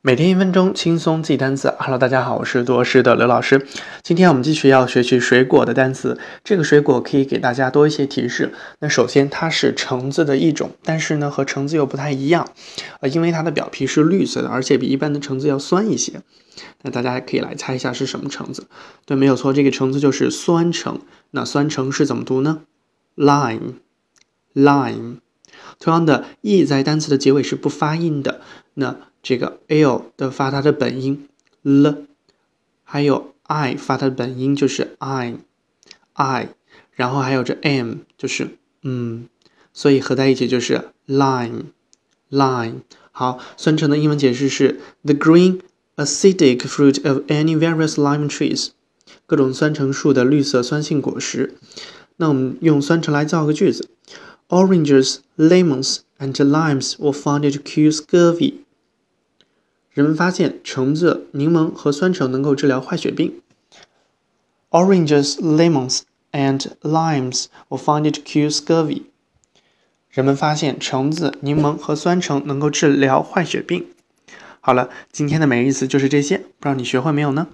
每天一分钟轻松记单词。Hello，大家好，我是多师的刘老师。今天我们继续要学习水果的单词。这个水果可以给大家多一些提示。那首先它是橙子的一种，但是呢和橙子又不太一样，呃，因为它的表皮是绿色的，而且比一般的橙子要酸一些。那大家可以来猜一下是什么橙子？对，没有错，这个橙子就是酸橙。那酸橙是怎么读呢？Lime，lime。同样的，e 在单词的结尾是不发音的。那这个 l 的发它的本音 l，还有 i 发它的本音就是 i，i，然后还有这 m 就是嗯，所以合在一起就是 lime，lime。好，酸橙的英文解释是 the green acidic fruit of any various lime trees，各种酸橙树的绿色酸性果实。那我们用酸橙来造个句子：Oranges, lemons, and limes were found to cure scurvy. 人们发现橙子、柠檬和酸橙能够治疗坏血病。Oranges, lemons, and limes were found to cure scurvy. 人们发现橙子、柠檬和酸橙能够治疗坏血病。好了，今天的每日一词就是这些，不知道你学会没有呢？